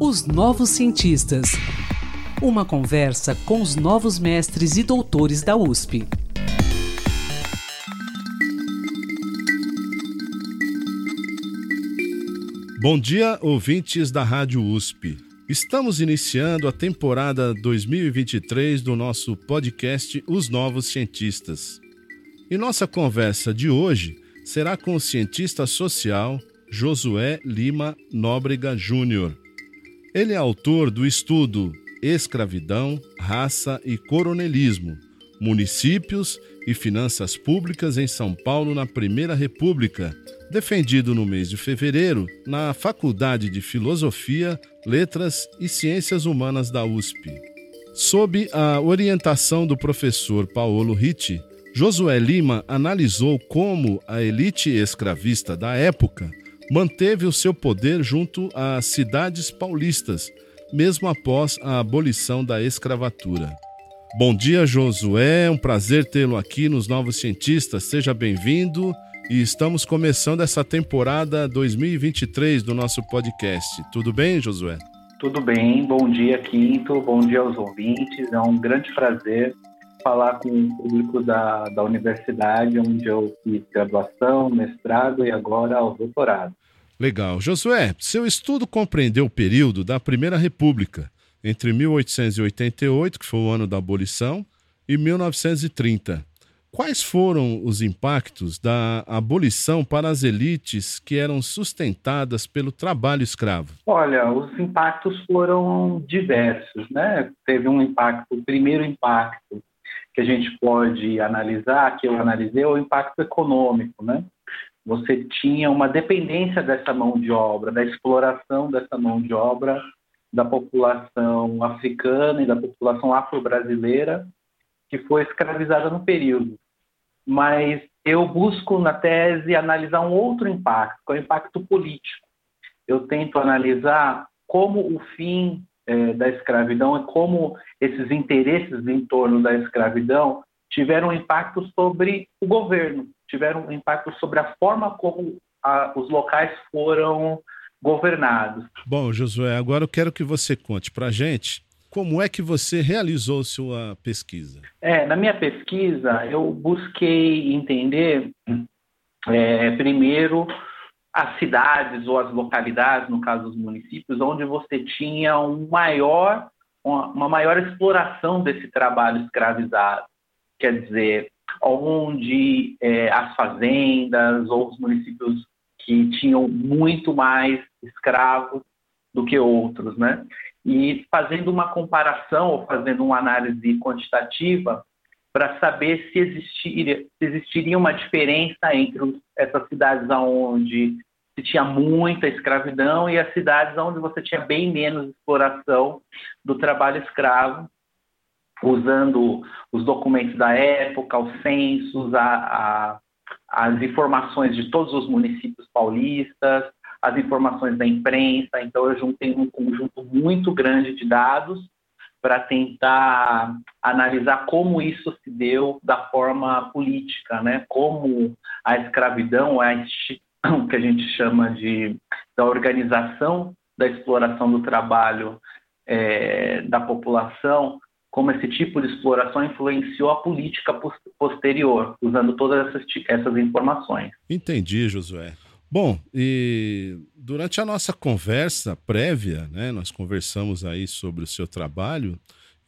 Os Novos Cientistas. Uma conversa com os novos mestres e doutores da USP. Bom dia, ouvintes da Rádio USP. Estamos iniciando a temporada 2023 do nosso podcast Os Novos Cientistas. E nossa conversa de hoje será com o cientista social Josué Lima Nóbrega Júnior. Ele é autor do estudo Escravidão, Raça e Coronelismo, Municípios e Finanças Públicas em São Paulo na Primeira República, defendido no mês de fevereiro na Faculdade de Filosofia, Letras e Ciências Humanas da USP. Sob a orientação do professor Paulo Ritti, Josué Lima analisou como a elite escravista da época manteve o seu poder junto às cidades paulistas, mesmo após a abolição da escravatura. Bom dia, Josué. É um prazer tê-lo aqui nos Novos Cientistas. Seja bem-vindo. E estamos começando essa temporada 2023 do nosso podcast. Tudo bem, Josué? Tudo bem. Bom dia, Quinto. Bom dia aos ouvintes. É um grande prazer falar com o público da, da universidade, onde eu fiz graduação, mestrado e agora o doutorado. Legal. Josué, seu estudo compreendeu o período da Primeira República, entre 1888, que foi o ano da abolição, e 1930. Quais foram os impactos da abolição para as elites que eram sustentadas pelo trabalho escravo? Olha, os impactos foram diversos, né? Teve um impacto, o primeiro impacto que a gente pode analisar, que eu analisei, é o impacto econômico, né? Você tinha uma dependência dessa mão de obra, da exploração dessa mão de obra da população africana e da população afro-brasileira que foi escravizada no período. Mas eu busco na tese analisar um outro impacto, que é o impacto político. Eu tento analisar como o fim é, da escravidão e como esses interesses em torno da escravidão tiveram impacto sobre o governo, tiveram impacto sobre a forma como a, os locais foram governados. Bom, Josué, agora eu quero que você conte para a gente como é que você realizou sua pesquisa. É, na minha pesquisa eu busquei entender é, primeiro as cidades ou as localidades, no caso os municípios, onde você tinha um maior, uma maior exploração desse trabalho escravizado. Quer dizer, onde é, as fazendas ou os municípios que tinham muito mais escravos do que outros, né? E fazendo uma comparação ou fazendo uma análise quantitativa para saber se existiria, se existiria uma diferença entre essas cidades onde se tinha muita escravidão e as cidades onde você tinha bem menos exploração do trabalho escravo, usando os documentos da época, os censos, a, a, as informações de todos os municípios paulistas, as informações da imprensa. Então, eu juntei um conjunto muito grande de dados para tentar analisar como isso se deu da forma política, né? Como a escravidão, instituição que a gente chama de da organização da exploração do trabalho é, da população, como esse tipo de exploração influenciou a política posterior, usando todas essas, essas informações. Entendi, Josué. Bom, e durante a nossa conversa prévia, né, nós conversamos aí sobre o seu trabalho,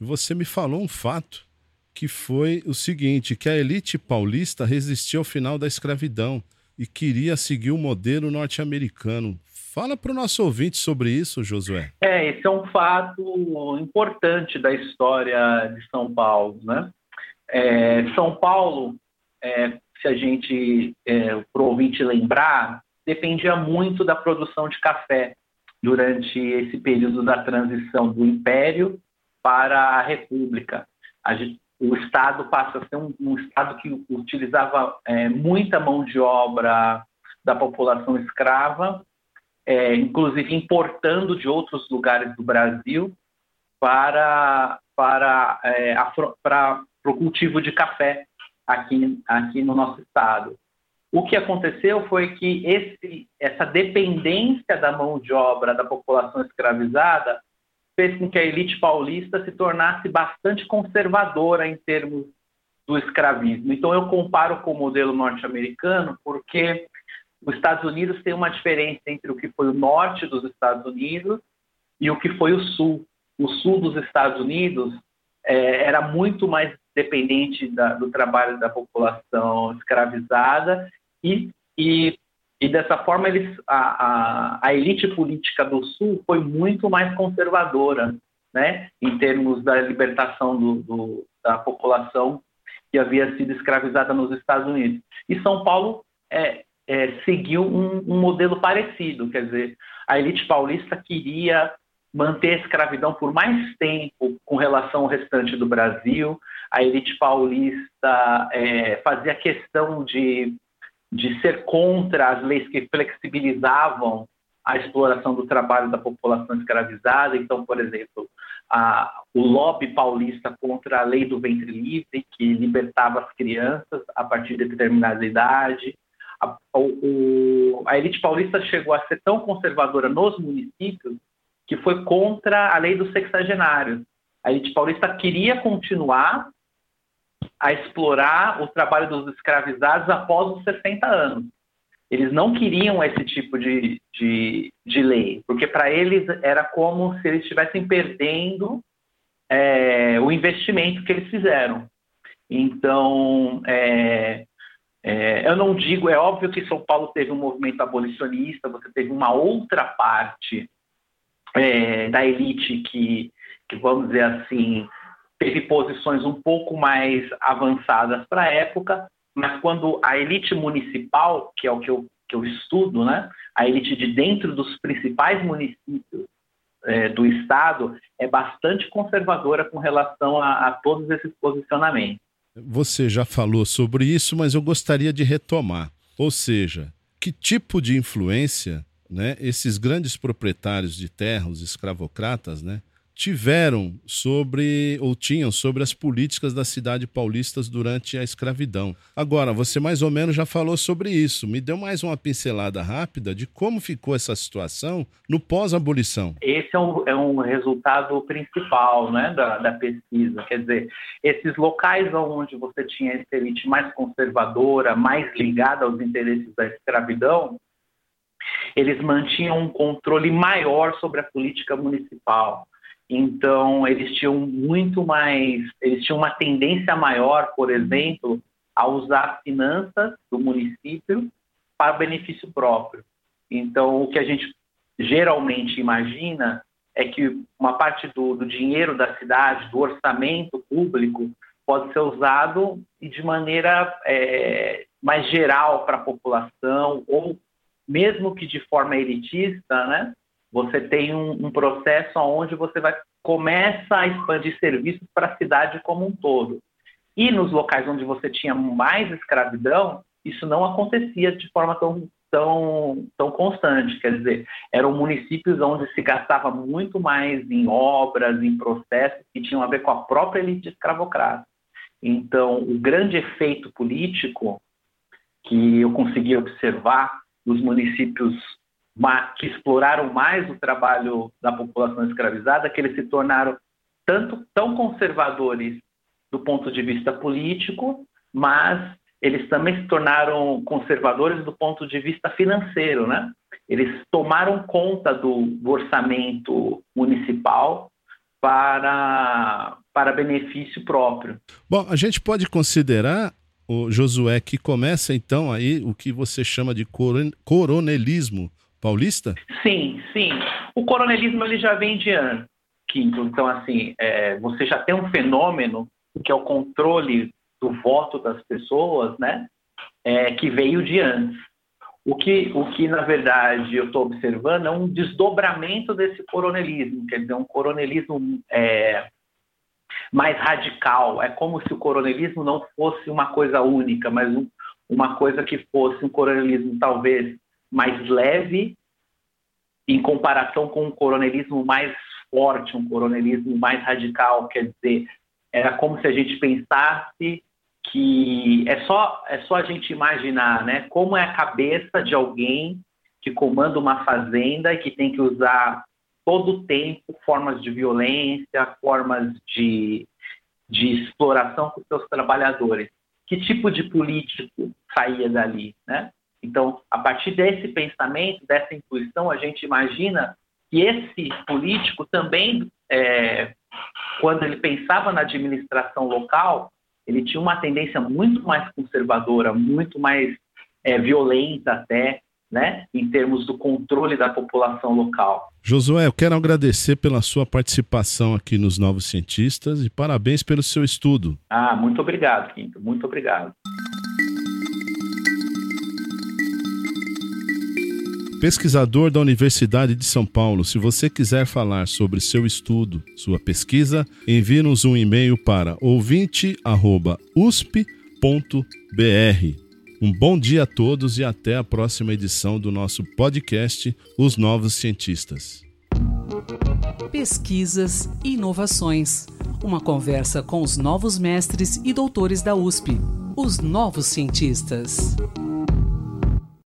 e você me falou um fato que foi o seguinte, que a elite paulista resistiu ao final da escravidão e queria seguir o modelo norte-americano. Fala para o nosso ouvinte sobre isso, Josué. É, esse é um fato importante da história de São Paulo, né? É, São Paulo, é, se a gente, é, para o ouvinte lembrar, dependia muito da produção de café durante esse período da transição do Império para a República. A gente, o Estado passa a ser um, um Estado que utilizava é, muita mão de obra da população escrava, é, inclusive importando de outros lugares do Brasil para, para, é, para, para o cultivo de café aqui, aqui no nosso estado. O que aconteceu foi que esse, essa dependência da mão de obra da população escravizada fez com que a elite paulista se tornasse bastante conservadora em termos do escravismo. Então, eu comparo com o modelo norte-americano porque os Estados Unidos tem uma diferença entre o que foi o norte dos Estados Unidos e o que foi o sul. O sul dos Estados Unidos é, era muito mais dependente da, do trabalho da população escravizada e, e, e dessa forma eles, a, a, a, elite política do Sul foi muito mais conservadora, né, em termos da libertação do, do, da população que havia sido escravizada nos Estados Unidos. E São Paulo é, é, seguiu um, um modelo parecido, quer dizer, a elite paulista queria manter a escravidão por mais tempo com relação ao restante do Brasil. A elite paulista é, fazia questão de, de ser contra as leis que flexibilizavam a exploração do trabalho da população escravizada. Então, por exemplo, a, o lobby paulista contra a lei do ventre livre, que libertava as crianças a partir de determinada idade. A, o, a elite paulista chegou a ser tão conservadora nos municípios que foi contra a lei dos sexagenários. A elite paulista queria continuar a explorar o trabalho dos escravizados após os 60 anos. Eles não queriam esse tipo de, de, de lei, porque para eles era como se eles estivessem perdendo é, o investimento que eles fizeram. Então, é, é, eu não digo, é óbvio que São Paulo teve um movimento abolicionista, você teve uma outra parte é, da elite que, que, vamos dizer assim, teve posições um pouco mais avançadas para a época, mas quando a elite municipal, que é o que eu, que eu estudo, né, a elite de dentro dos principais municípios é, do Estado, é bastante conservadora com relação a, a todos esses posicionamentos. Você já falou sobre isso, mas eu gostaria de retomar. Ou seja, que tipo de influência né, esses grandes proprietários de terra, os escravocratas, né, tiveram sobre ou tinham sobre as políticas da cidade paulistas durante a escravidão. Agora, você mais ou menos já falou sobre isso. Me deu mais uma pincelada rápida de como ficou essa situação no pós-abolição. Esse é um, é um, resultado principal né, da, da, pesquisa. Quer dizer, esses locais onde você tinha essa elite mais conservadora, mais ligada aos interesses da escravidão, eles mantinham um controle maior sobre a política municipal. Então, eles tinham muito mais, eles tinham uma tendência maior, por exemplo, a usar finanças do município para benefício próprio. Então, o que a gente geralmente imagina é que uma parte do, do dinheiro da cidade, do orçamento público, pode ser usado de maneira é, mais geral para a população ou mesmo que de forma elitista, né, você tem um, um processo onde você vai começa a expandir serviços para a cidade como um todo. E nos locais onde você tinha mais escravidão, isso não acontecia de forma tão, tão, tão constante. Quer dizer, eram municípios onde se gastava muito mais em obras, em processos que tinham a ver com a própria elite escravocrata. Então, o grande efeito político que eu consegui observar dos municípios que exploraram mais o trabalho da população escravizada, que eles se tornaram tanto tão conservadores do ponto de vista político, mas eles também se tornaram conservadores do ponto de vista financeiro, né? Eles tomaram conta do, do orçamento municipal para, para benefício próprio. Bom, a gente pode considerar o Josué, que começa então aí o que você chama de coronelismo paulista? Sim, sim. O coronelismo ele já vem de antes, Quinto. Então, assim, é, você já tem um fenômeno que é o controle do voto das pessoas, né? É, que veio de antes. O que, o que na verdade, eu estou observando é um desdobramento desse coronelismo, quer dizer, um coronelismo é, mais radical. É como se o coronelismo não fosse uma coisa única, mas um, uma coisa que fosse um coronelismo talvez mais leve em comparação com um coronelismo mais forte, um coronelismo mais radical. Quer dizer, era como se a gente pensasse que é só, é só a gente imaginar né, como é a cabeça de alguém que comanda uma fazenda e que tem que usar todo o tempo formas de violência, formas de, de exploração com seus trabalhadores. Que tipo de político saía dali? Né? Então, a partir desse pensamento, dessa intuição, a gente imagina que esse político também, é, quando ele pensava na administração local, ele tinha uma tendência muito mais conservadora, muito mais é, violenta até, né, em termos do controle da população local. Josué, eu quero agradecer pela sua participação aqui nos Novos Cientistas e parabéns pelo seu estudo. Ah, muito obrigado, Quinto, muito obrigado. Pesquisador da Universidade de São Paulo. Se você quiser falar sobre seu estudo, sua pesquisa, envie-nos um e-mail para ouvinte.usp.br. Um bom dia a todos e até a próxima edição do nosso podcast Os Novos Cientistas. Pesquisas e inovações. Uma conversa com os novos mestres e doutores da USP, os novos cientistas.